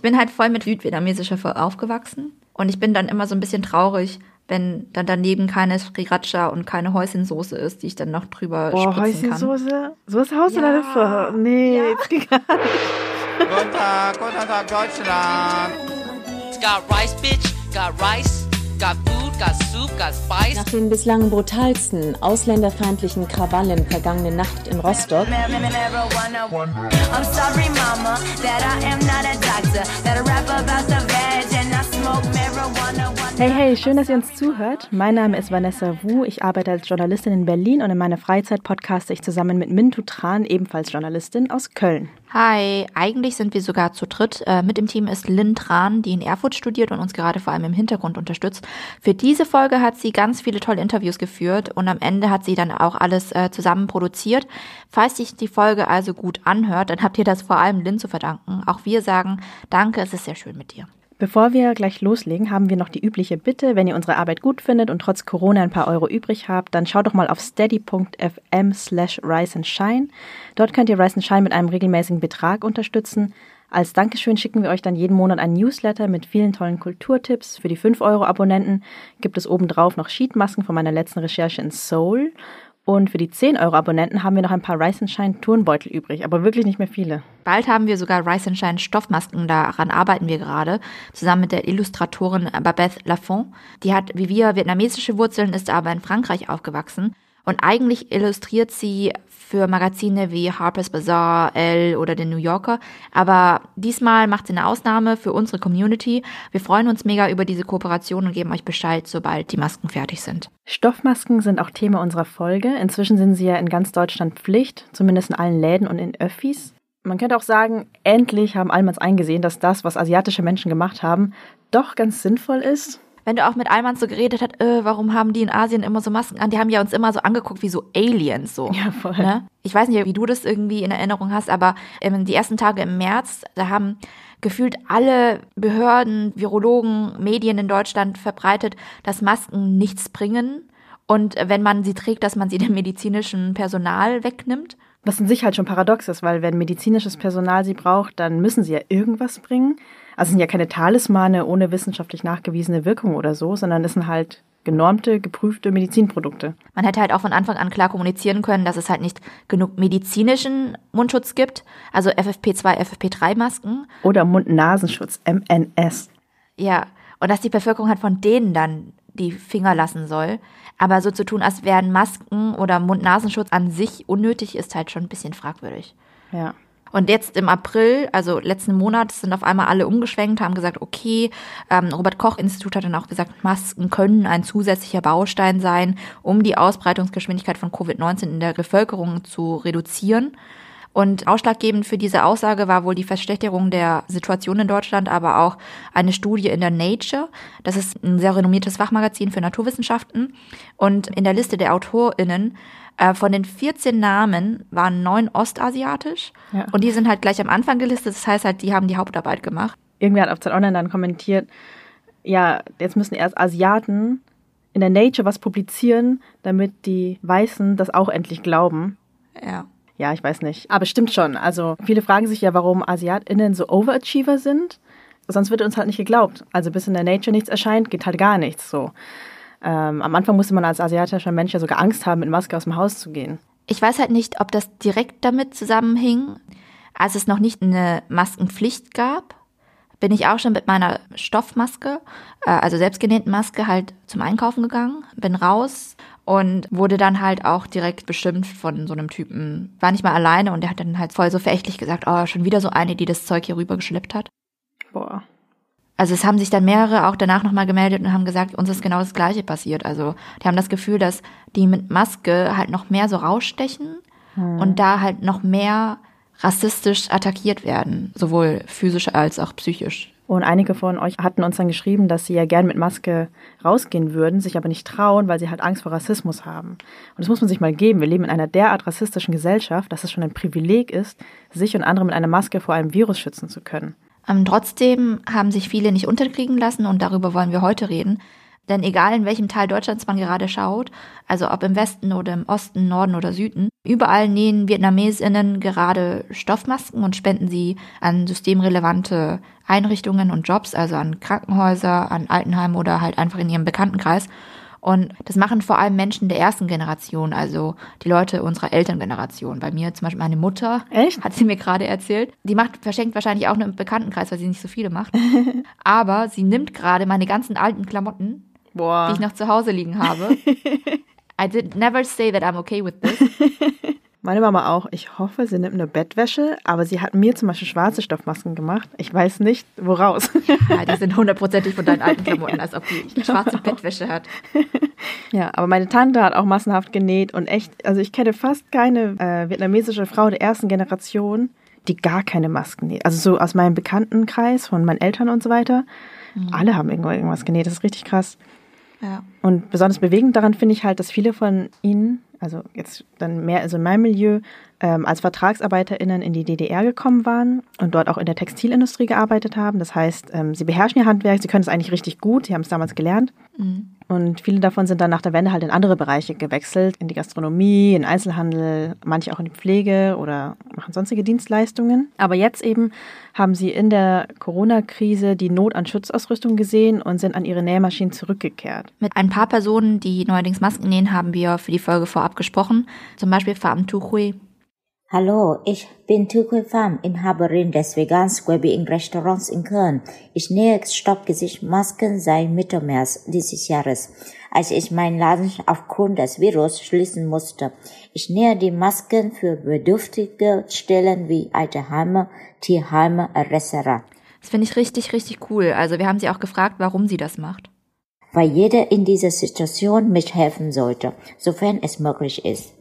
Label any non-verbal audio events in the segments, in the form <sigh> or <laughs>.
Ich bin halt voll mit südvietnamesischer aufgewachsen und ich bin dann immer so ein bisschen traurig, wenn dann daneben keine Sriracha und keine Häuschensoße ist, die ich dann noch drüber Boah, spritzen kann. Häuschensoße? So ist Haus in der Pho. Nee, Ja. jetzt geht gar nicht. Guten Tag, guten Tag, Deutschland. Got rice, bitch. Got rice. Got food. Got soup. Got spice. Nach den bislang brutalsten ausländerfeindlichen Krawallen vergangene Nacht in Rostock I'm sorry, mama, that I am not a doctor. That I rap about the veg Hey, hey, schön, dass ihr uns zuhört. Mein Name ist Vanessa Wu. Ich arbeite als Journalistin in Berlin und in meiner Freizeit podcaste ich zusammen mit Mintu Tran, ebenfalls Journalistin aus Köln. Hi, eigentlich sind wir sogar zu dritt. Äh, mit im Team ist Lynn Tran, die in Erfurt studiert und uns gerade vor allem im Hintergrund unterstützt. Für diese Folge hat sie ganz viele tolle Interviews geführt und am Ende hat sie dann auch alles äh, zusammen produziert. Falls sich die Folge also gut anhört, dann habt ihr das vor allem Lynn zu verdanken. Auch wir sagen Danke, es ist sehr schön mit dir. Bevor wir gleich loslegen, haben wir noch die übliche Bitte, wenn ihr unsere Arbeit gut findet und trotz Corona ein paar Euro übrig habt, dann schaut doch mal auf steady.fm slash rise and shine. Dort könnt ihr Rise and Shine mit einem regelmäßigen Betrag unterstützen. Als Dankeschön schicken wir euch dann jeden Monat ein Newsletter mit vielen tollen Kulturtipps. Für die 5-Euro-Abonnenten gibt es obendrauf noch Sheetmasken von meiner letzten Recherche in Seoul. Und für die 10-Euro-Abonnenten haben wir noch ein paar and Shine Turnbeutel übrig, aber wirklich nicht mehr viele. Bald haben wir sogar Rice Shine Stoffmasken, daran arbeiten wir gerade, zusammen mit der Illustratorin Babette Lafont. Die hat wie wir vietnamesische Wurzeln, ist aber in Frankreich aufgewachsen. Und eigentlich illustriert sie für Magazine wie Harper's Bazaar, Elle oder den New Yorker. Aber diesmal macht sie eine Ausnahme für unsere Community. Wir freuen uns mega über diese Kooperation und geben euch Bescheid, sobald die Masken fertig sind. Stoffmasken sind auch Thema unserer Folge. Inzwischen sind sie ja in ganz Deutschland Pflicht, zumindest in allen Läden und in Öffis. Man könnte auch sagen, endlich haben Almans eingesehen, dass das, was asiatische Menschen gemacht haben, doch ganz sinnvoll ist. Wenn du auch mit Alman so geredet hast, äh, warum haben die in Asien immer so Masken an? Die haben ja uns immer so angeguckt wie so Aliens so. Ja, voll. Ne? Ich weiß nicht, wie du das irgendwie in Erinnerung hast, aber ähm, die ersten Tage im März, da haben gefühlt alle Behörden, Virologen, Medien in Deutschland verbreitet, dass Masken nichts bringen und äh, wenn man sie trägt, dass man sie dem medizinischen Personal wegnimmt. Was in sich halt schon paradox ist, weil wenn medizinisches Personal sie braucht, dann müssen sie ja irgendwas bringen. Also es sind ja keine Talismane ohne wissenschaftlich nachgewiesene Wirkung oder so, sondern es sind halt genormte, geprüfte Medizinprodukte. Man hätte halt auch von Anfang an klar kommunizieren können, dass es halt nicht genug medizinischen Mundschutz gibt, also FFP2, FFP3-Masken. Oder Mund-Nasenschutz, MNS. Ja, und dass die Bevölkerung halt von denen dann die Finger lassen soll. Aber so zu tun, als wären Masken oder Mund-Nasenschutz an sich unnötig, ist halt schon ein bisschen fragwürdig. Ja. Und jetzt im April, also letzten Monat, sind auf einmal alle umgeschwenkt, haben gesagt, okay, ähm, Robert Koch Institut hat dann auch gesagt, Masken können ein zusätzlicher Baustein sein, um die Ausbreitungsgeschwindigkeit von Covid-19 in der Bevölkerung zu reduzieren. Und ausschlaggebend für diese Aussage war wohl die Verschlechterung der Situation in Deutschland, aber auch eine Studie in der Nature. Das ist ein sehr renommiertes Fachmagazin für Naturwissenschaften. Und in der Liste der AutorInnen äh, von den 14 Namen waren neun ostasiatisch. Ja. Und die sind halt gleich am Anfang gelistet. Das heißt halt, die haben die Hauptarbeit gemacht. Irgendwer hat auf Zeit Online dann kommentiert, ja, jetzt müssen erst Asiaten in der Nature was publizieren, damit die Weißen das auch endlich glauben. Ja. Ja, ich weiß nicht. Aber stimmt schon. Also viele fragen sich ja, warum AsiatInnen so Overachiever sind. Sonst wird uns halt nicht geglaubt. Also bis in der Nature nichts erscheint, geht halt gar nichts so. Ähm, am Anfang musste man als asiatischer Mensch ja sogar Angst haben, mit Maske aus dem Haus zu gehen. Ich weiß halt nicht, ob das direkt damit zusammenhing. Als es noch nicht eine Maskenpflicht gab, bin ich auch schon mit meiner Stoffmaske, äh, also selbstgenähten Maske, halt zum Einkaufen gegangen, bin raus und wurde dann halt auch direkt beschimpft von so einem Typen. War nicht mal alleine und der hat dann halt voll so verächtlich gesagt, oh, schon wieder so eine, die das Zeug hier rübergeschleppt hat. Boah. Also es haben sich dann mehrere auch danach nochmal gemeldet und haben gesagt, uns ist genau das Gleiche passiert. Also die haben das Gefühl, dass die mit Maske halt noch mehr so rausstechen und da halt noch mehr rassistisch attackiert werden, sowohl physisch als auch psychisch. Und einige von euch hatten uns dann geschrieben, dass sie ja gern mit Maske rausgehen würden, sich aber nicht trauen, weil sie halt Angst vor Rassismus haben. Und das muss man sich mal geben. Wir leben in einer derart rassistischen Gesellschaft, dass es schon ein Privileg ist, sich und andere mit einer Maske vor einem Virus schützen zu können. Ähm, trotzdem haben sich viele nicht unterkriegen lassen und darüber wollen wir heute reden. Denn egal in welchem Teil Deutschlands man gerade schaut, also ob im Westen oder im Osten, Norden oder Süden, überall nähen Vietnamesinnen gerade Stoffmasken und spenden sie an systemrelevante Einrichtungen und Jobs, also an Krankenhäuser, an Altenheime oder halt einfach in ihrem Bekanntenkreis. Und das machen vor allem Menschen der ersten Generation, also die Leute unserer Elterngeneration. Bei mir zum Beispiel meine Mutter, Echt? hat sie mir gerade erzählt. Die macht, verschenkt wahrscheinlich auch nur im Bekanntenkreis, weil sie nicht so viele macht. <laughs> Aber sie nimmt gerade meine ganzen alten Klamotten, Boah. die ich noch zu Hause liegen habe. <laughs> I did never say that I'm okay with this. <laughs> Meine Mama auch. Ich hoffe, sie nimmt eine Bettwäsche, aber sie hat mir zum Beispiel schwarze Stoffmasken gemacht. Ich weiß nicht, woraus. <laughs> Ja, die sind hundertprozentig von deinen alten Klamotten, als ob die <laughs> schwarze Bettwäsche hat. <laughs> ja, aber meine Tante hat auch massenhaft genäht und echt, also ich kenne fast keine äh, vietnamesische Frau der ersten Generation, die gar keine Masken näht. Also so aus meinem Bekanntenkreis, von meinen Eltern und so weiter. Alle haben irgendwo irgendwas genäht. Das ist richtig krass. Ja. Und besonders bewegend daran finde ich halt, dass viele von ihnen, also jetzt dann mehr also in meinem Milieu, ähm, als VertragsarbeiterInnen in die DDR gekommen waren und dort auch in der Textilindustrie gearbeitet haben. Das heißt, ähm, sie beherrschen ihr Handwerk, sie können es eigentlich richtig gut, sie haben es damals gelernt. Und viele davon sind dann nach der Wende halt in andere Bereiche gewechselt, in die Gastronomie, in Einzelhandel, manche auch in die Pflege oder machen sonstige Dienstleistungen. Aber jetzt eben haben sie in der Corona-Krise die Not an Schutzausrüstung gesehen und sind an ihre Nähmaschinen zurückgekehrt. Mit ein paar Personen, die neuerdings Masken nähen, haben wir für die Folge vorab gesprochen. Zum Beispiel Pham Tu Hui. Hallo, ich bin Tukui Pham, Inhaberin des Vegans Wellbeing Restaurants in Köln. Ich nähe Stoppgesichtmasken seit Mitte März dieses Jahres, als ich meinen Laden aufgrund des Virus schließen musste. Ich nähe die Masken für bedürftige Stellen wie Alterheime, Tierheime etc. Das finde ich richtig, richtig cool. Also wir haben sie auch gefragt, warum sie das macht. Weil jeder in dieser Situation mithelfen sollte, sofern es möglich ist.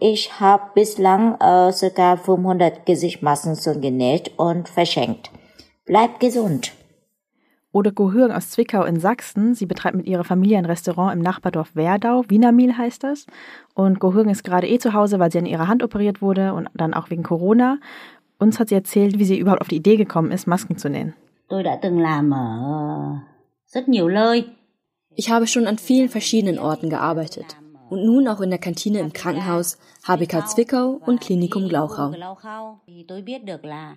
Ich habe bislang äh, ca. 500 Gesichtsmasken schon genäht und verschenkt. Bleibt gesund. Oder Gohürgen aus Zwickau in Sachsen. Sie betreibt mit ihrer Familie ein Restaurant im Nachbardorf Werdau. Wienermil heißt das. Und Gohürgen ist gerade eh zu Hause, weil sie an ihrer Hand operiert wurde und dann auch wegen Corona. Uns hat sie erzählt, wie sie überhaupt auf die Idee gekommen ist, Masken zu nähen. Tôi đã từng làm ở rất nhiều nơi. Ich habe schon an vielen verschiedenen Orten gearbeitet. Und nun auch in der Kantine im Krankenhaus, HBK Zwickau und Klinikum Glauchau.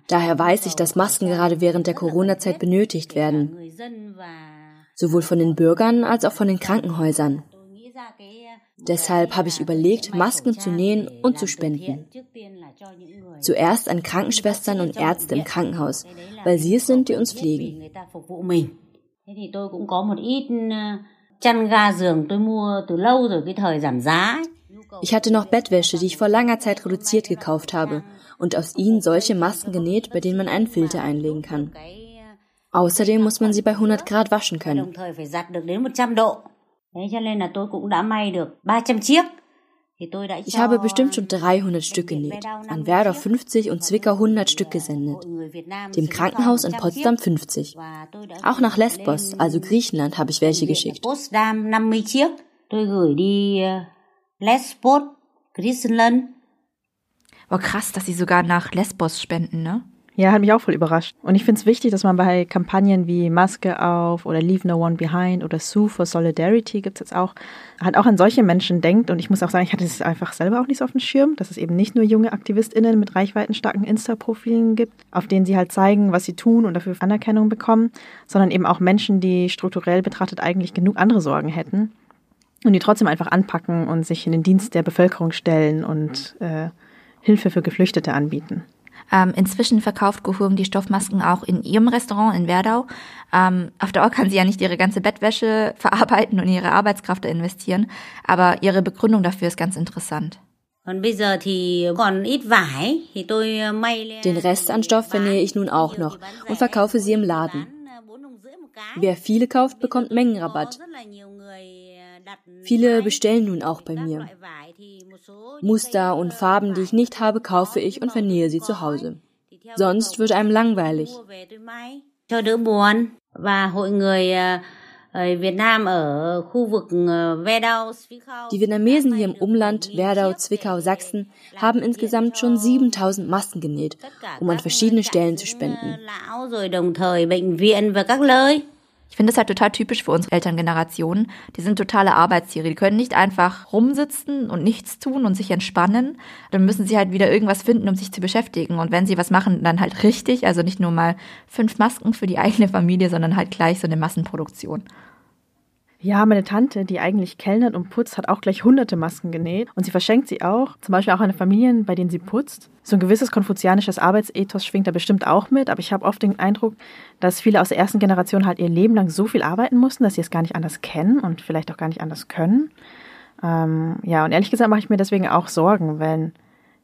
Daher weiß ich, dass Masken gerade während der Corona-Zeit benötigt werden, sowohl von den Bürgern als auch von den Krankenhäusern. Deshalb habe ich überlegt, Masken zu nähen und zu spenden. Zuerst an Krankenschwestern und Ärzte im Krankenhaus, weil sie es sind, die uns pflegen. Thế thì tôi cũng có một ít chăn ga giường tôi mua từ lâu rồi cái thời giảm giá. ấy. Ich hatte noch Bettwäsche, die ich vor langer Zeit reduziert gekauft habe und aus ihnen solche Masken genäht, bei denen man einen Filter einlegen kann. Außerdem muss man sie bei 100 Grad waschen können. đồng thời phải giặt được đến 100 độ. Thế cho nên là tôi cũng đã may được 300 chiếc. Ich habe bestimmt schon 300 bệnh Stück genäht, an 50 Werder chiếc, 50 und Zwickau 100 Stück gesendet, dem Krankenhaus in 100 Potsdam chiếc. 50. Và tôi đã Auch nach Lesbos, also Griechenland, habe ich welche geschickt. Potsdam 50 chiếc. Tôi gửi đi ờ, Lesbos, Griechenland. War krass, dass sie sogar nach Lesbos spenden, ne? Ja, hat mich auch voll überrascht. Und ich finde es wichtig, dass man bei Kampagnen wie Maske auf oder Leave No One Behind oder Sue for Solidarity gibt es jetzt auch, halt auch an solche Menschen denkt. Und ich muss auch sagen, ich hatte es einfach selber auch nicht so auf dem Schirm, dass es eben nicht nur junge AktivistInnen mit reichweitenstarken Insta-Profilen gibt, auf denen sie halt zeigen, was sie tun und dafür Anerkennung bekommen, sondern eben auch Menschen, die strukturell betrachtet eigentlich genug andere Sorgen hätten und die trotzdem einfach anpacken und sich in den Dienst der Bevölkerung stellen und äh, Hilfe für Geflüchtete anbieten. Ähm, inzwischen verkauft Gohurm die Stoffmasken auch in ihrem Restaurant in Werdau. Ähm, auf Dauer kann sie ja nicht ihre ganze Bettwäsche <laughs> verarbeiten und ihre Arbeitskraft investieren, aber ihre Begründung dafür ist ganz interessant. Den Rest an Stoff vernähe ich nun auch noch und verkaufe sie im Laden. Wer viele kauft, bekommt Mengenrabatt. Viele bestellen nun auch bei mir. Muster und Farben, die ich nicht habe, kaufe ich und vernähe sie zu Hause. Sonst wird einem langweilig. Cho đỡ buồn và hội người. Die Vietnamesen hier im Umland, Werdau, Zwickau, Sachsen, haben insgesamt schon 7000 Masken genäht, um an verschiedene Stellen zu spenden. Ich finde das halt total typisch für unsere Elterngeneration. Die sind totale Arbeitstiere. Die können nicht einfach rumsitzen und nichts tun und sich entspannen. Dann müssen sie halt wieder irgendwas finden, um sich zu beschäftigen. Und wenn sie was machen, dann halt richtig. Also nicht nur mal fünf Masken für die eigene Familie, sondern halt gleich so eine Massenproduktion. Ja, meine Tante, die eigentlich kellnert und putzt, hat auch gleich hunderte Masken genäht und sie verschenkt sie auch, zum Beispiel auch an Familien, bei denen sie putzt. So ein gewisses konfuzianisches Arbeitsethos schwingt da bestimmt auch mit, aber ich habe oft den Eindruck, dass viele aus der ersten Generation halt ihr Leben lang so viel arbeiten mussten, dass sie es gar nicht anders kennen und vielleicht auch gar nicht anders können. Ähm, ja, und ehrlich gesagt mache ich mir deswegen auch Sorgen, wenn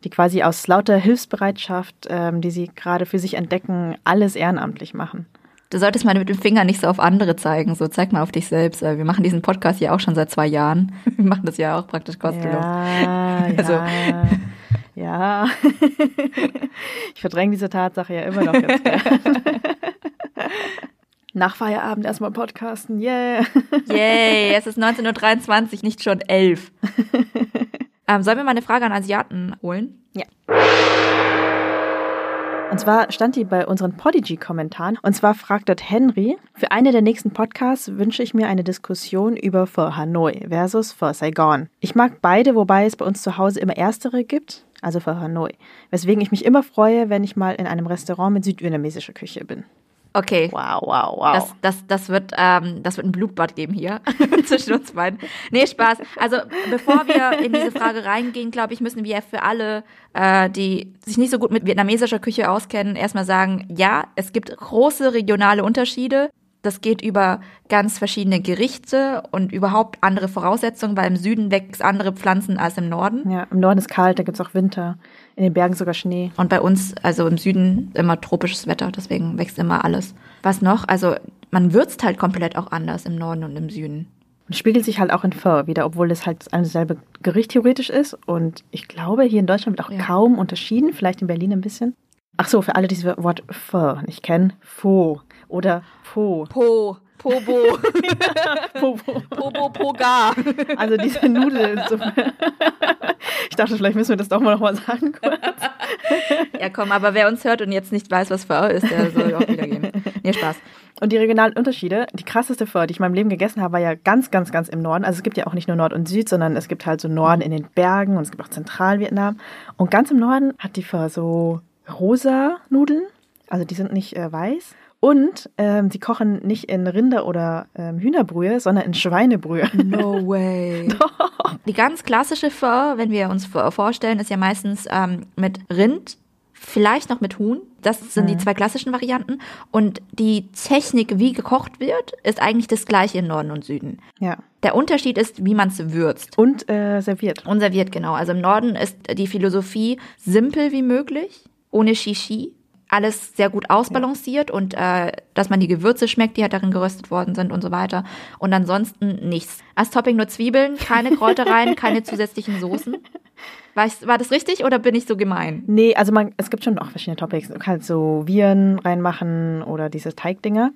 die quasi aus lauter Hilfsbereitschaft, ähm, die sie gerade für sich entdecken, alles ehrenamtlich machen. Du solltest mal mit dem Finger nicht so auf andere zeigen, so zeig mal auf dich selbst. Wir machen diesen Podcast ja auch schon seit zwei Jahren. <laughs> Wir machen das ja auch praktisch kostenlos. Ja, <laughs> also. ja. ja. ich verdränge diese Tatsache ja immer noch jetzt. <laughs> Nach Feierabend erstmal podcasten, yeah. Yay, es ist 19.23 Uhr, nicht schon 11. ähm, sollen wir mal eine Frage an Asiaten holen? Ja. Und zwar stand die bei unseren Podigy-Kommentaren. Und zwar fragt dort Henry, für eine der nächsten Podcasts wünsche ich mir eine Diskussion über For Hanoi versus For Saigon. Ich mag beide, wobei es bei uns zu Hause immer erstere gibt, also For Hanoi. Weswegen ich mich immer freue, wenn ich mal in einem Restaurant mit südvietnamesischer Küche bin. Okay. Wow, wow, wow. Das, das, das, wird, ähm, das wird ein Blutbad geben hier <laughs> zwischen uns beiden. Nee, Spaß. Also bevor wir in diese Frage reingehen, glaube ich, müssen wir für alle, äh, die sich nicht so gut mit vietnamesischer Küche auskennen, erstmal sagen, ja, es gibt große regionale Unterschiede. Das geht über ganz verschiedene Gerichte und überhaupt andere Voraussetzungen, weil im Süden wächst andere Pflanzen als im Norden. Ja, im Norden ist kalt, da gibt's auch Winter. In den Bergen sogar Schnee. Und bei uns, also im Süden, immer tropisches Wetter, deswegen wächst immer alles. Was noch? Also man würzt halt komplett auch anders im Norden und im Süden. Und spiegelt sich halt auch in Pho wieder, obwohl es halt ein selbe Gericht theoretisch ist. Und ich glaube, hier in Deutschland wird auch ja. kaum unterschieden, vielleicht in Berlin ein bisschen. Ach so, für alle, die das Wort Pho nicht kennen, Pho oder Po. Po. Pobo. <laughs> Pobo. Pobo Poga. Also diese Nudelsuppe. <laughs> Ich dachte, vielleicht müssen wir das doch mal nochmal sagen kurz. Ja, komm, aber wer uns hört und jetzt nicht weiß, was Pho ist, der soll auch wieder gehen. Nee, Spaß. Und die regionalen Unterschiede, die krasseste Pho, die ich in meinem Leben gegessen habe, war ja ganz, ganz, ganz im Norden. Also es gibt ja auch nicht nur Nord und Süd, sondern es gibt halt so Norden in den Bergen und es gibt auch Zentralvietnam. Und ganz im Norden hat die Pho so rosa Nudeln. Also die sind nicht äh, weiß. Und ähm, sie kochen nicht in Rinder- oder ähm, Hühnerbrühe, sondern in Schweinebrühe. No <laughs> way. Doch. Die ganz klassische Pho, wenn wir uns vorstellen, ist ja meistens ähm, mit Rind, vielleicht noch mit Huhn. Das sind mhm. die zwei klassischen Varianten. Und die Technik, wie gekocht wird, ist eigentlich das gleiche im Norden und Süden. Ja. Der Unterschied ist, wie man es würzt. Und äh, serviert. Und serviert, genau. Also im Norden ist die Philosophie simpel wie möglich, ohne Shishi alles sehr gut ausbalanciert ja. und äh, dass man die Gewürze schmeckt, die halt darin geröstet worden sind und so weiter. Und ansonsten nichts. Als Topping nur Zwiebeln, keine Kräutereien, <laughs> keine zusätzlichen Soßen. War, ich, war das richtig oder bin ich so gemein? Nee, also man, es gibt schon auch verschiedene Toppings. Du kannst so Viren reinmachen oder diese Teigdinger.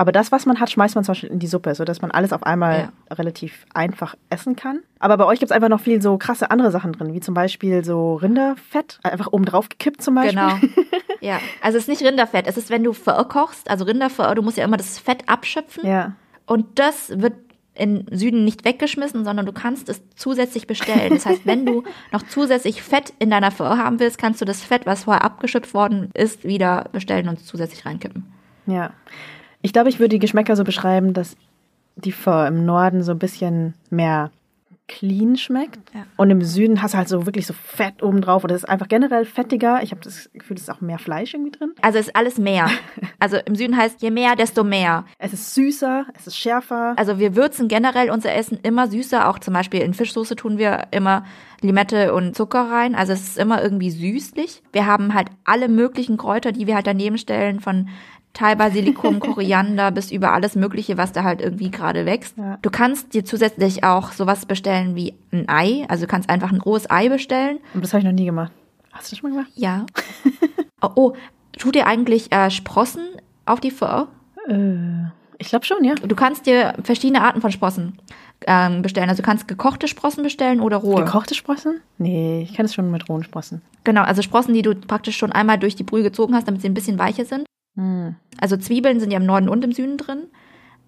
Aber das, was man hat, schmeißt man zum Beispiel in die Suppe, sodass man alles auf einmal ja. relativ einfach essen kann. Aber bei euch gibt es einfach noch viel so krasse andere Sachen drin, wie zum Beispiel so Rinderfett, einfach oben drauf gekippt zum Beispiel. Genau. <laughs> Ja, also es ist nicht Rinderfett, es ist, wenn du Pho kochst, also Rinderpho, du musst ja immer das Fett abschöpfen. Ja. Und das wird im Süden nicht weggeschmissen, sondern du kannst es zusätzlich bestellen. Das heißt, wenn du <laughs> noch zusätzlich Fett in deiner Pho haben willst, kannst du das Fett, was vorher abgeschöpft worden ist, wieder bestellen und zusätzlich reinkippen. Ja. Ich glaube, ich würde die Geschmäcker so beschreiben, dass die Pho im Norden so ein bisschen mehr clean schmeckt. Ja. Und im Süden hast du halt so wirklich so Fett oben drauf. Oder es ist einfach generell fettiger. Ich habe das Gefühl, es ist auch mehr Fleisch irgendwie drin. Also es ist alles mehr. <laughs> Also im Süden heißt, je mehr, desto mehr. Es ist süßer, es ist schärfer. Also wir würzen generell unser Essen immer süßer. Auch zum Beispiel in Fischsoße tun wir immer Limette und Zucker rein. Also es ist immer irgendwie süßlich. Wir haben halt alle möglichen Kräuter, die wir halt daneben stellen, von Thai-Basilikum, Koriander bis über alles Mögliche, was da halt irgendwie gerade wächst. Ja. Du kannst dir zusätzlich auch sowas bestellen wie ein Ei. Also du kannst einfach ein rohes Ei bestellen. Und das habe ich noch nie gemacht. Hast du das schon mal gemacht? Ja. <laughs> oh, oh, tut dir eigentlich äh, Sprossen auf die Pho? Äh, ich glaube schon, ja. Du kannst dir verschiedene Arten von Sprossen ähm, bestellen. Also du kannst gekochte Sprossen bestellen oder rohe. Gekochte Sprossen? Nee, ich kenne es schon mit rohen Sprossen. Genau, also Sprossen, die du praktisch schon einmal durch die Brühe gezogen hast, damit sie ein bisschen weicher sind. Also Zwiebeln sind ja im Norden und im Süden drin.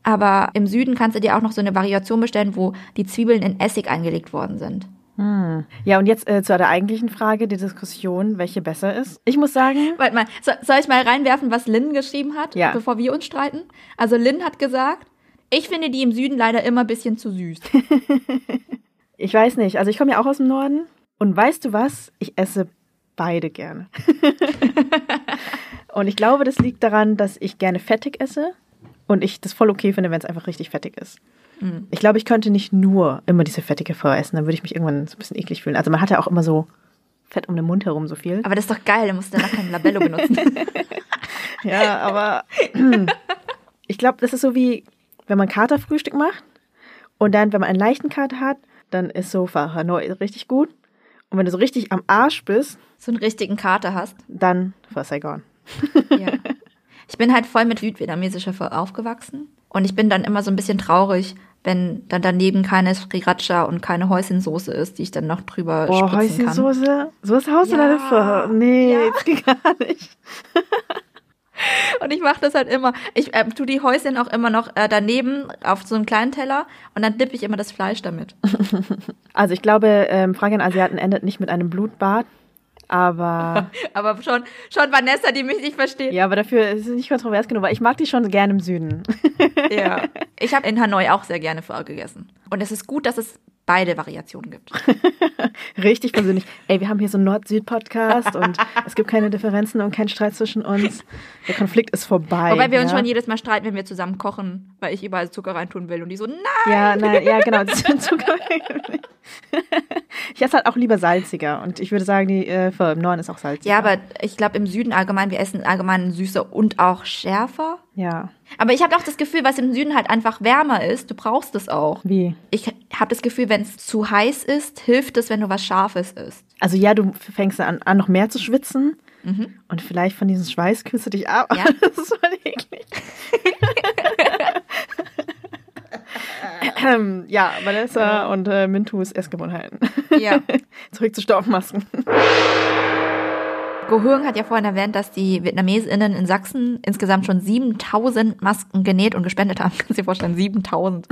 Aber im Süden kannst du dir auch noch so eine Variation bestellen, wo die Zwiebeln in Essig eingelegt worden sind. Hm. Ja, und jetzt äh, zu der eigentlichen Frage, die Diskussion, welche besser ist. Ich muss sagen, Warte mal, so, soll ich mal reinwerfen, was Lynn geschrieben hat, Ja. bevor wir uns streiten? Also Lynn hat gesagt, ich finde die im Süden leider immer ein bisschen zu süß. <laughs> ich weiß nicht, also ich komme ja auch aus dem Norden und weißt du was? Ich esse beide gerne. <laughs> und ich glaube, das liegt daran, dass ich gerne fettig esse und ich das voll okay finde, wenn es einfach richtig fettig ist. Ich glaube, ich könnte nicht nur immer diese fettige Pho essen, dann würde ich mich irgendwann so ein bisschen eklig fühlen. Also man hat ja auch immer so Fett um den Mund herum so viel. Aber das ist doch geil, da musst du danach kein Labello benutzen. <laughs> Ja, aber <clears throat> ich glaube, das ist so wie, wenn man Katerfrühstück macht und dann, wenn man einen leichten Kater hat, dann ist so Pho Hanoi richtig gut. Und wenn du so richtig am Arsch bist, so einen richtigen Kater hast. dann Pho Saigon. Ja. <laughs> Ich bin halt voll mit südvietnamesischer aufgewachsen. Und ich bin dann immer so ein bisschen traurig, wenn dann daneben keine Sriracha und keine Häuschensoße ist, die ich dann noch drüber Boah, spritzen kann. Häuschensoße? So ist Haus Ja. oder? Nee, Ja. geht gar nicht. <laughs> Und ich mache das halt immer. Ich ähm, tu die Häuschen auch immer noch äh, daneben auf so einen kleinen Teller und dann dippe ich immer das Fleisch damit. <laughs> Also ich glaube, ähm, Frage an Asiaten endet nicht mit einem Blutbad. Aber <laughs> Aber schon, schon Vanessa, die mich nicht versteht. ja, aber dafür ist es nicht kontrovers genug, weil ich mag die schon gerne im Süden. Ja. <laughs> Ich habe in Hanoi auch sehr gerne Pho gegessen. Und es ist gut, dass es beide Variationen gibt. <laughs> Richtig persönlich. Ey, wir haben hier so einen Nord-Süd-Podcast und <laughs> es gibt keine Differenzen und keinen Streit zwischen uns. Der Konflikt ist vorbei. Wobei wir uns ja? schon jedes Mal streiten, wenn wir zusammen kochen, weil ich überall Zucker reintun will und die so, nein! Ja, nein, ja, genau. Zucker. ich esse halt auch lieber salziger und ich würde sagen, die äh, im Norden ist auch salziger. Ja, aber ich glaube im Süden allgemein, wir essen allgemein süßer und auch schärfer. Ja. Aber ich habe auch das Gefühl, was im Süden halt einfach wärmer ist, du brauchst es auch. Wie? Ich habe das Gefühl, wenn es zu heiß ist, hilft es, wenn du was Scharfes isst. Also ja, du fängst an, an noch mehr zu schwitzen und vielleicht von diesem Schweiß kühlst du dich ab. Ja. <laughs> das ist voll eklig. Ähm, ja, Vanessa und äh, Mintus Essgewohnheiten. Ja. <laughs> Zurück zu Stoffmasken. Go hat ja vorhin erwähnt, dass die VietnamesInnen in Sachsen insgesamt schon 7000 Masken genäht und gespendet haben. <laughs> Kannst du dir vorstellen, 7000.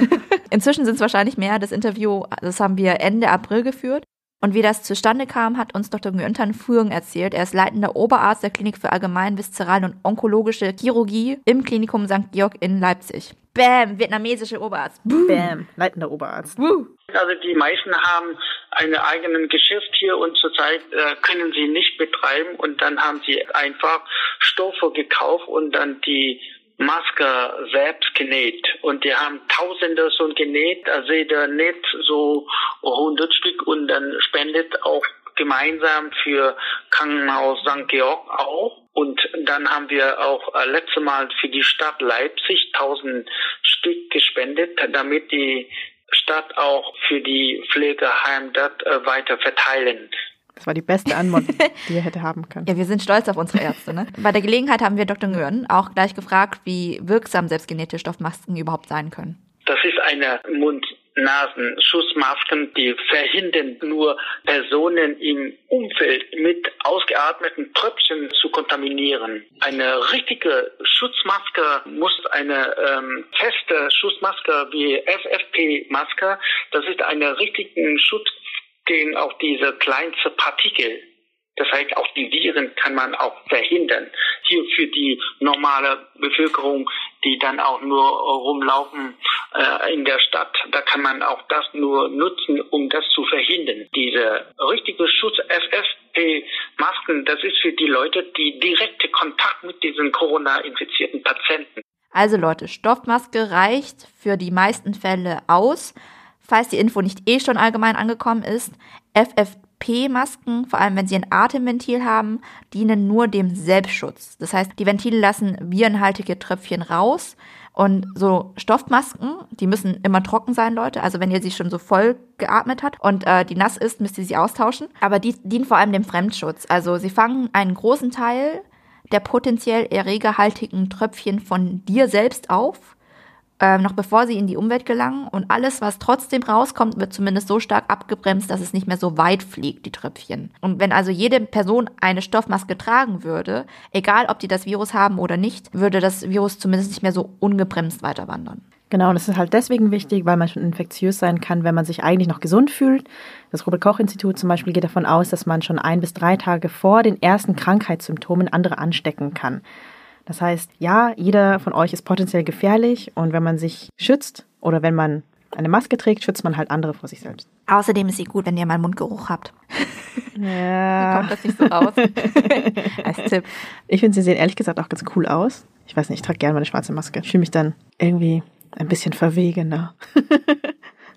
<laughs> Inzwischen sind es wahrscheinlich mehr. Das Interview, das haben wir Ende April geführt. Und wie das zustande kam, hat uns Dr. Nguyen Fuong erzählt. Er ist leitender Oberarzt der Klinik für Allgemein, Viszeral und Onkologische Chirurgie im Klinikum St. Georg in Leipzig. Bam, vietnamesische Oberarzt. Buh. Bam, leitender Oberarzt. Wuh. Also die meisten haben einen eigenen Geschäft hier und zurzeit äh, können sie nicht betreiben und dann haben sie einfach Stoffe gekauft und dann die Maske selbst genäht und die haben Tausende so genäht, also jeder näht so 100 Stück und dann spendet auch gemeinsam für Krankenhaus St. Georg auch. Und dann haben wir auch äh, letzte Mal für die Stadt Leipzig 1000 Stück gespendet, damit die Stadt auch für die Pflegeheim dort äh, weiter verteilen. Das war die beste Antwort, <laughs> die er hätte haben können. Ja, wir sind stolz auf unsere Ärzte. Ne? Bei der Gelegenheit haben wir Dr. Nguyen auch gleich gefragt, wie wirksam selbstgenähte Stoffmasken überhaupt sein können. Das ist eine Mund-Nasen-Schutzmasken, die verhindern nur Personen im Umfeld mit ausgeatmeten Tröpfchen zu kontaminieren. Eine richtige Schutzmaske muss eine ähm, feste Schutzmaske wie FFP-Maske. Das ist eine richtige Schutz gegen auch diese kleinste Partikel. Das heißt, auch die Viren kann man auch verhindern. Hier für die normale Bevölkerung, die dann auch nur rumlaufen äh, in der Stadt, da kann man auch das nur nutzen, um das zu verhindern. Diese richtige Schutz FFP-Masken, das ist für die Leute, die direkte Kontakt mit diesen Corona-infizierten Patienten. Also Leute, Stoffmaske reicht für die meisten Fälle aus. Falls die Info nicht eh schon allgemein angekommen ist, FFP-Masken, vor allem wenn sie ein Atemventil haben, dienen nur dem Selbstschutz. Das heißt, die Ventile lassen virenhaltige Tröpfchen raus. Und so Stoffmasken, die müssen immer trocken sein, Leute. Also wenn ihr sie schon so voll geatmet hat und äh, die nass ist, müsst ihr sie austauschen. Aber die dienen vor allem dem Fremdschutz. Also sie fangen einen großen Teil der potenziell erregerhaltigen Tröpfchen von dir selbst auf äh, noch bevor sie in die Umwelt gelangen. Und alles, was trotzdem rauskommt, wird zumindest so stark abgebremst, dass es nicht mehr so weit fliegt, die Tröpfchen. Und wenn also jede Person eine Stoffmaske tragen würde, egal ob die das Virus haben oder nicht, würde das Virus zumindest nicht mehr so ungebremst weiter wandern. Genau, und das ist halt deswegen wichtig, weil man schon infektiös sein kann, wenn man sich eigentlich noch gesund fühlt. Das Robert-Koch-Institut zum Beispiel geht davon aus, dass man schon ein bis drei Tage vor den ersten Krankheitssymptomen andere anstecken kann. Das heißt, ja, jeder von euch ist potenziell gefährlich und wenn man sich schützt oder wenn man eine Maske trägt, schützt man halt andere vor sich selbst. Außerdem ist sie gut, wenn ihr mal Mundgeruch habt. <laughs> Ja. Kommt das nicht so raus? <laughs> Als Tipp. Ich finde, sie sehen ehrlich gesagt auch ganz cool aus. Ich weiß nicht, ich trage gerne meine schwarze Maske. Ich fühle mich dann irgendwie ein bisschen verwegener. <laughs>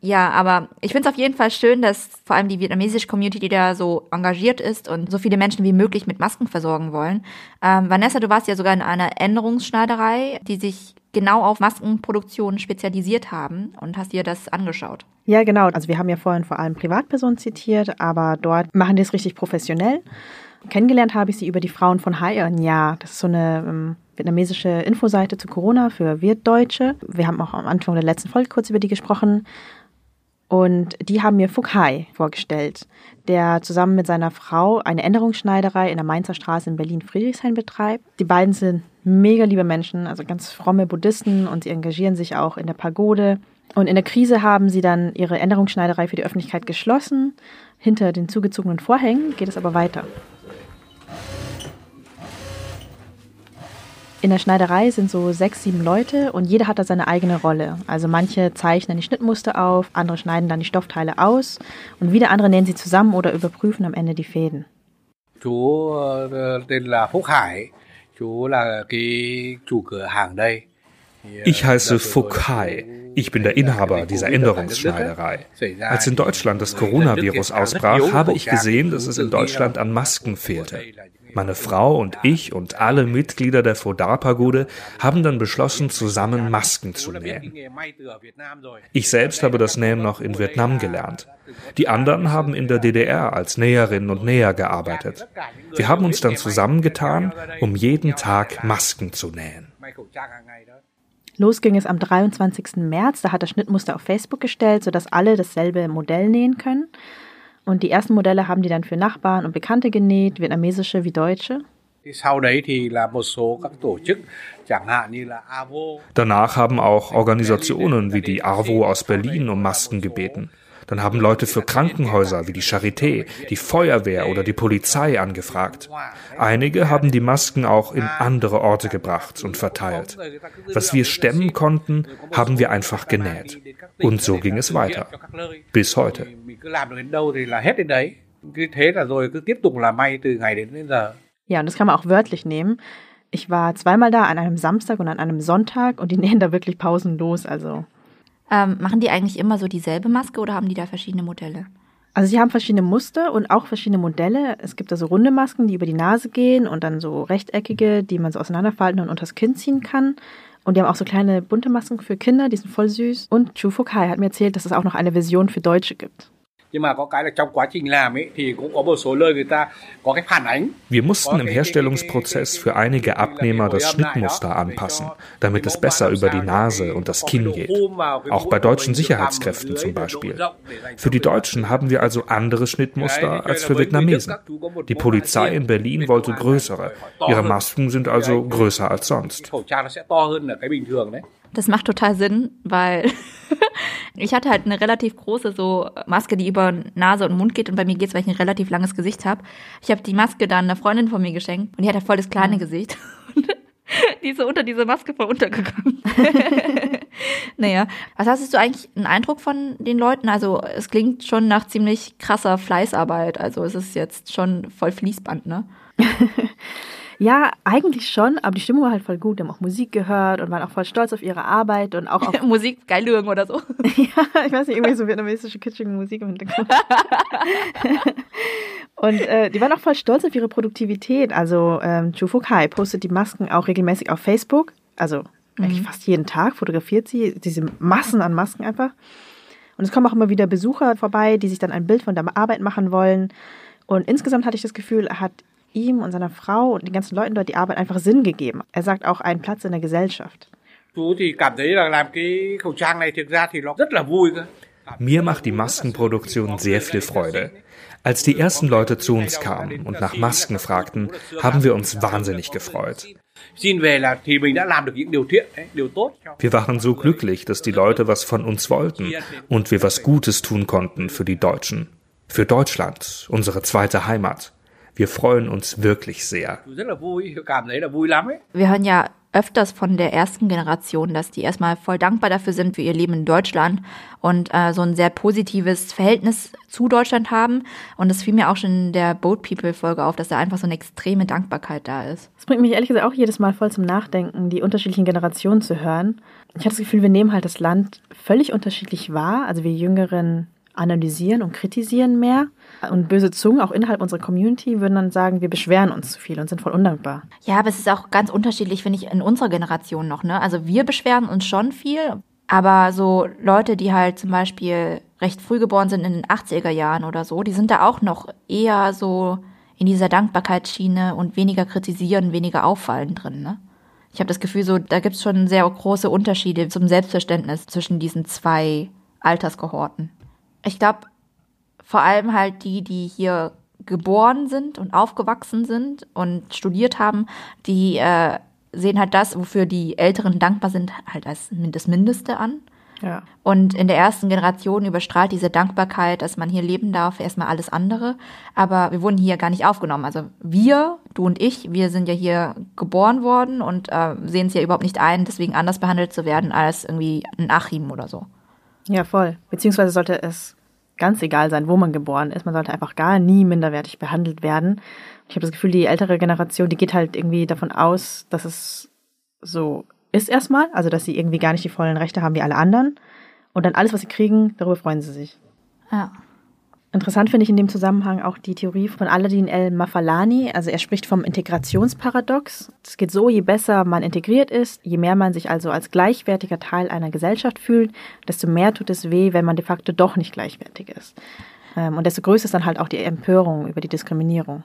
Ja, aber ich finde es auf jeden Fall schön, dass vor allem die vietnamesische Community, die da so engagiert ist und so viele Menschen wie möglich mit Masken versorgen wollen. Ähm, Vanessa, du warst ja sogar in einer Änderungsschneiderei, die sich genau auf Maskenproduktion spezialisiert haben und hast dir das angeschaut. Ja, genau. Also wir haben ja vorhin vor allem Privatpersonen zitiert, aber dort machen die es richtig professionell. Kennengelernt habe ich sie über die Frauen von Hayan, ja. Das ist so eine ähm, vietnamesische Infoseite zu Corona für Wirtdeutsche. Wir haben auch am Anfang der letzten Folge kurz über die gesprochen. Und die haben mir Hai vorgestellt, der zusammen mit seiner Frau eine Änderungsschneiderei in der Mainzer Straße in Berlin-Friedrichshain betreibt. Die beiden sind mega liebe Menschen, also ganz fromme Buddhisten und sie engagieren sich auch in der Pagode. Und in der Krise haben sie dann ihre Änderungsschneiderei für die Öffentlichkeit geschlossen. Hinter den zugezogenen Vorhängen geht es aber weiter. In der Schneiderei sind so sechs, sieben Leute und jeder hat da seine eigene Rolle. Also manche zeichnen die Schnittmuster auf, andere schneiden dann die Stoffteile aus und wieder andere nähen sie zusammen oder überprüfen am Ende die Fäden. Chú ờ, tên là Phúc Hải, chú là cái chủ cửa hàng đây. Ich heiße Hai. Ich bin der Inhaber dieser Änderungsschneiderei. Als in Deutschland das Coronavirus ausbrach, habe ich gesehen, dass es in Deutschland an Masken fehlte. Meine Frau und ich und alle Mitglieder der Fodar-Pagode haben dann beschlossen, zusammen Masken zu nähen. Ich selbst habe das Nähen noch in Vietnam gelernt. Die anderen haben in der DDR als Näherinnen und Näher gearbeitet. Wir haben uns dann zusammengetan, um jeden Tag Masken zu nähen. Los ging es am 23. März. Da hat er Schnittmuster auf Facebook gestellt, sodass alle dasselbe Modell nähen können. Und die ersten Modelle haben die dann für Nachbarn und Bekannte genäht, vietnamesische wie deutsche. Danach haben auch Organisationen wie die ARVO aus Berlin um Masken gebeten. Dann haben Leute für Krankenhäuser wie die Charité, die Feuerwehr oder die Polizei angefragt. Einige haben die Masken auch in andere Orte gebracht und verteilt. Was wir stemmen konnten, haben wir einfach genäht. Und so ging es weiter. Bis heute. Ja, und das kann man auch wörtlich nehmen. Ich war zweimal da, an einem Samstag und an einem Sonntag und die <laughs> nähen da wirklich pausenlos. Also Ähm, machen die eigentlich immer so dieselbe Maske oder haben die da verschiedene Modelle? Also sie haben verschiedene Muster und auch verschiedene Modelle. Es gibt da so runde Masken, die über die Nase gehen und dann so rechteckige, die man so auseinanderfalten und unters Kinn ziehen kann. Und die haben auch so kleine bunte Masken für Kinder, die sind voll süß. Und Chu Fuk Hai hat mir erzählt, dass es auch noch eine Version für Deutsche gibt. Nhưng mà có cái là trong quá trình làm ấy thì cũng có một số nơi người ta có cái phản ánh. Wir mussten im Herstellungsprozess für einige Abnehmer das Schnittmuster anpassen, damit es besser über die Nase und das Kinn geht. Auch bei deutschen Sicherheitskräften zum Beispiel. Für die Deutschen haben wir also andere Schnittmuster als für Vietnamesen. Die Polizei in Berlin wollte größere. Ihre Masken sind also größer als sonst. Das macht total Sinn, weil <laughs> ich hatte halt eine relativ große so Maske, die über Nase und Mund geht und bei mir geht's, weil ich ein relativ langes Gesicht habe. Ich habe die Maske dann einer Freundin von mir geschenkt und die hat halt voll das kleine Gesicht. <laughs> Die ist so unter diese Maske voll untergegangen. <laughs> naja, was hast du eigentlich einen Eindruck von den Leuten? Also es klingt schon nach ziemlich krasser Fleißarbeit. Also es ist jetzt schon voll Fließband, ne? Ja, eigentlich schon, aber die Stimmung war halt voll gut. Die haben auch Musik gehört und waren auch voll stolz auf ihre Arbeit und auch auf <laughs> Musik, Geilüren oder so. <laughs> ja, ich weiß nicht, irgendwie so vietnamesische kitschige Musik im Hintergrund. <laughs> und äh, die waren auch voll stolz auf ihre Produktivität. Also ähm, Chu Fuk Hai postet die Masken auch regelmäßig auf Facebook. Also eigentlich fast jeden Tag fotografiert sie diese Massen an Masken einfach. Und es kommen auch immer wieder Besucher vorbei, die sich dann ein Bild von der Arbeit machen wollen. Und insgesamt hatte ich das Gefühl, er hat ihm und seiner Frau und den ganzen Leuten dort die Arbeit einfach Sinn gegeben. Er sagt auch einen Platz in der Gesellschaft. Mir macht die Maskenproduktion sehr viel Freude. Als die ersten Leute zu uns kamen und nach Masken fragten, haben wir uns wahnsinnig gefreut. Wir waren so glücklich, dass die Leute was von uns wollten und wir was Gutes tun konnten für die Deutschen. Für Deutschland, unsere zweite Heimat. Wir freuen uns wirklich sehr. Wir hören ja öfters von der ersten Generation, dass die erstmal voll dankbar dafür sind für ihr Leben in Deutschland und äh, so ein sehr positives Verhältnis zu Deutschland haben. Und es fiel mir auch schon in der Boat People Folge auf, dass da einfach so eine extreme Dankbarkeit da ist. Das bringt mich ehrlich gesagt auch jedes Mal voll zum Nachdenken, die unterschiedlichen Generationen zu hören. Ich habe das Gefühl, wir nehmen halt das Land völlig unterschiedlich wahr. Also wir Jüngeren analysieren und kritisieren mehr. Und böse Zungen, auch innerhalb unserer Community, würden dann sagen, wir beschweren uns zu viel und sind voll undankbar. Ja, aber es ist auch ganz unterschiedlich, finde ich, in unserer Generation noch. Ne? Also wir beschweren uns schon viel, aber so Leute, die halt zum Beispiel recht früh geboren sind in den 80er Jahren oder so, die sind da auch noch eher so in dieser Dankbarkeitsschiene und weniger kritisieren, weniger auffallen drin. Ne? Ich habe das Gefühl, so da gibt es schon sehr große Unterschiede zum Selbstverständnis zwischen diesen zwei Alterskohorten. Ich glaube, vor allem halt die, die hier geboren sind und aufgewachsen sind und studiert haben, die äh, sehen halt das, wofür die Älteren dankbar sind, halt als das Mindeste an. Ja. Und in der ersten Generation überstrahlt diese Dankbarkeit, dass man hier leben darf, erstmal alles andere. Aber wir wurden hier gar nicht aufgenommen. Also wir, du und ich, wir sind ja hier geboren worden und äh, sehen es ja überhaupt nicht ein, deswegen anders behandelt zu werden als irgendwie ein Achim oder so. Ja, voll. Beziehungsweise sollte es ganz egal sein, wo man geboren ist. Man sollte einfach gar nie minderwertig behandelt werden. Ich habe das Gefühl, die ältere Generation, die geht halt irgendwie davon aus, dass es so ist erstmal, also dass sie irgendwie gar nicht die vollen Rechte haben wie alle anderen. Und dann alles, was sie kriegen, darüber freuen sie sich. Ja. Interessant finde ich in dem Zusammenhang auch die Theorie von Aladdin El Mafalani. Also er spricht vom Integrationsparadox. Es geht so, je besser man integriert ist, je mehr man sich also als gleichwertiger Teil einer Gesellschaft fühlt, desto mehr tut es weh, wenn man de facto doch nicht gleichwertig ist. Ähm, und desto größer ist dann halt auch die Empörung über die Diskriminierung.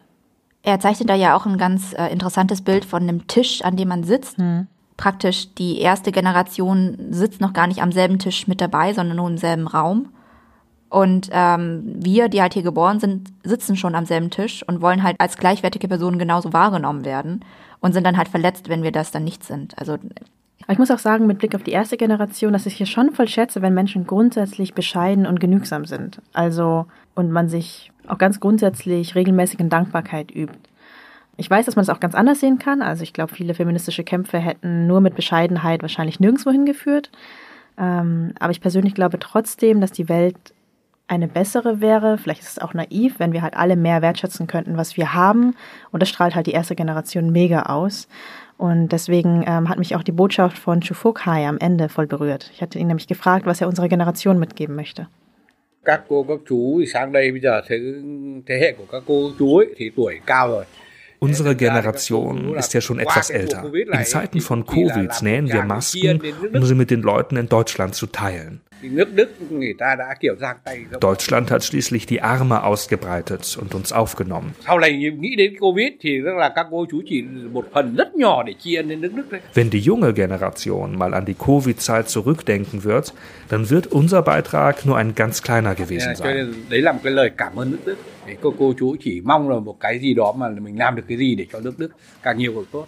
Er zeichnet da ja auch ein ganz äh, interessantes Bild von einem Tisch, an dem man sitzt. Hm. Praktisch die erste Generation sitzt noch gar nicht am selben Tisch mit dabei, sondern nur im selben Raum. Und ähm, wir, die halt hier geboren sind, sitzen schon am selben Tisch und wollen halt als gleichwertige Personen genauso wahrgenommen werden und sind dann halt verletzt, wenn wir das dann nicht sind. Also ich muss auch sagen, mit Blick auf die erste Generation, dass ich hier schon voll schätze, wenn Menschen grundsätzlich bescheiden und genügsam sind. Also, und man sich auch ganz grundsätzlich regelmäßig in Dankbarkeit übt. Ich weiß, dass man das auch ganz anders sehen kann. Also ich glaube, viele feministische Kämpfe hätten nur mit Bescheidenheit wahrscheinlich nirgendwo hingeführt. Ähm, aber ich persönlich glaube trotzdem, dass die Welt eine bessere wäre. Vielleicht ist es auch naiv, wenn wir halt alle mehr wertschätzen könnten, was wir haben. Und das strahlt halt die erste Generation mega aus. Und deswegen ähm, hat mich auch die Botschaft von Chufukhai am Ende voll berührt. Ich hatte ihn nämlich gefragt, was er unserer Generation mitgeben möchte. Các cô, các chú sang đây bây giờ thế, thế hệ của các cô chú ấy thì tuổi cao rồi. Unsere Generation ist ja schon etwas älter. In Zeiten von Covid nähen wir Masken, um sie mit den Leuten in Deutschland zu teilen. Deutschland hat schließlich die Arme ausgebreitet und uns aufgenommen. Wenn die junge Generation mal an die Covid-Zeit zurückdenken wird, dann wird unser Beitrag nur ein ganz kleiner gewesen sein.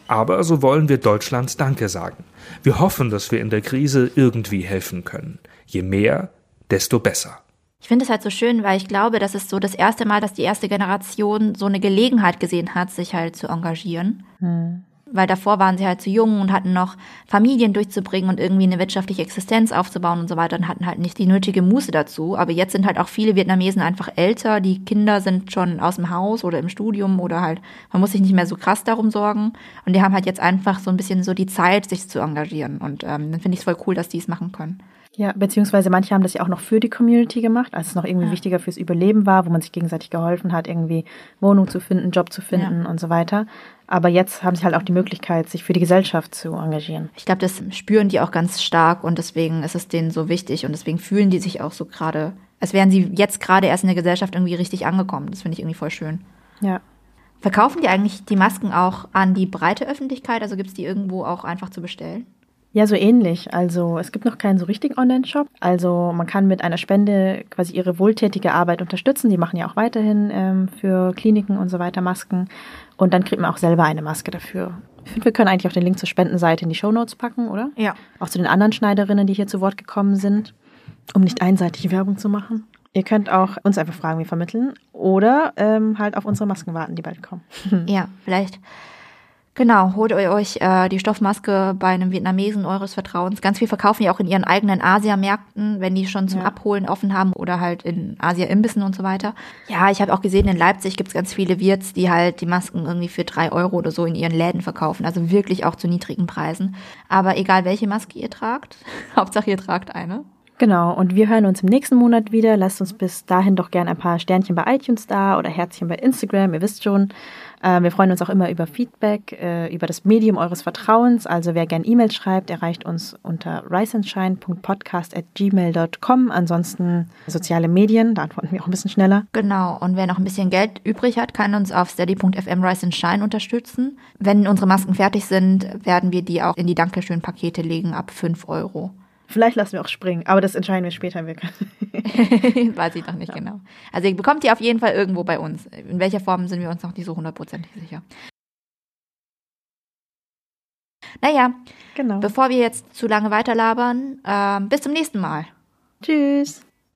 Aber so wollen wir Deutschland Danke sagen. Wir hoffen, dass wir in der Krise irgendwie helfen können. Je mehr, desto besser. Ich finde es halt so schön, weil ich glaube, das ist so das erste Mal, dass die erste Generation so eine Gelegenheit gesehen hat, sich halt zu engagieren. Hm. Weil davor waren sie halt zu jung und hatten noch Familien durchzubringen und irgendwie eine wirtschaftliche Existenz aufzubauen und so weiter und hatten halt nicht die nötige Muße dazu. Aber jetzt sind halt auch viele Vietnamesen einfach älter. Die Kinder sind schon aus dem Haus oder im Studium oder halt, man muss sich nicht mehr so krass darum sorgen. Und die haben halt jetzt einfach so ein bisschen so die Zeit, sich zu engagieren. Und ähm, dann finde ich es voll cool, dass die es machen können. Ja, beziehungsweise manche haben das ja auch noch für die Community gemacht, als es noch irgendwie ja. wichtiger fürs Überleben war, wo man sich gegenseitig geholfen hat, irgendwie Wohnung zu finden, Job zu finden ja. und so weiter. Aber jetzt haben sie halt auch die Möglichkeit, sich für die Gesellschaft zu engagieren. Ich glaube, das spüren die auch ganz stark und deswegen ist es denen so wichtig und deswegen fühlen die sich auch so gerade, als wären sie jetzt gerade erst in der Gesellschaft irgendwie richtig angekommen. Das finde ich irgendwie voll schön. Ja. Verkaufen die eigentlich die Masken auch an die breite Öffentlichkeit? Also gibt es die irgendwo auch einfach zu bestellen? Ja, so ähnlich. Also es gibt noch keinen so richtigen Online-Shop. Also man kann mit einer Spende quasi ihre wohltätige Arbeit unterstützen. Die machen ja auch weiterhin ähm, für Kliniken und so weiter Masken. Und dann kriegt man auch selber eine Maske dafür. Ich finde, wir können eigentlich auch den Link zur Spendenseite in die Show Notes packen, oder? Ja. Auch zu den anderen Schneiderinnen, die hier zu Wort gekommen sind, um nicht einseitig Werbung zu machen. Ihr könnt auch uns einfach Fragen wie vermitteln oder ähm, halt auf unsere Masken warten, die bald kommen. <laughs> ja, vielleicht Genau, holt euch äh, die Stoffmaske bei einem Vietnamesen eures Vertrauens. Ganz viel verkaufen die auch in ihren eigenen Asiamärkten, wenn die schon zum ja. Abholen offen haben oder halt in Asia-Imbissen und so weiter. Ja, ich habe auch gesehen, in Leipzig gibt's ganz viele Wirts, die halt die Masken irgendwie für drei Euro oder so in ihren Läden verkaufen. Also wirklich auch zu niedrigen Preisen. Aber egal, welche Maske ihr tragt, <laughs> Hauptsache ihr tragt eine. Genau, und wir hören uns im nächsten Monat wieder. Lasst uns bis dahin doch gerne ein paar Sternchen bei iTunes da oder Herzchen bei Instagram, ihr wisst schon. Äh, wir freuen uns auch immer über Feedback, äh, über das Medium eures Vertrauens. Also wer gerne E-Mails schreibt, erreicht uns unter riceandshine.podcast.gmail.com. Ansonsten soziale Medien, da antworten wir auch ein bisschen schneller. Genau, und wer noch ein bisschen Geld übrig hat, kann uns auf steady.fm Rice and Shine unterstützen. Wenn unsere Masken fertig sind, werden wir die auch in die Dankeschön-Pakete legen ab 5 Euro. Vielleicht lassen wir auch springen, aber das entscheiden wir später. <laughs> Weiß ich noch nicht ja. genau. Also ihr bekommt die auf jeden Fall irgendwo bei uns. In welcher Form sind wir uns noch nicht so hundertprozentig sicher. Naja, genau. bevor wir jetzt zu lange weiterlabern, äh, bis zum nächsten Mal. Tschüss.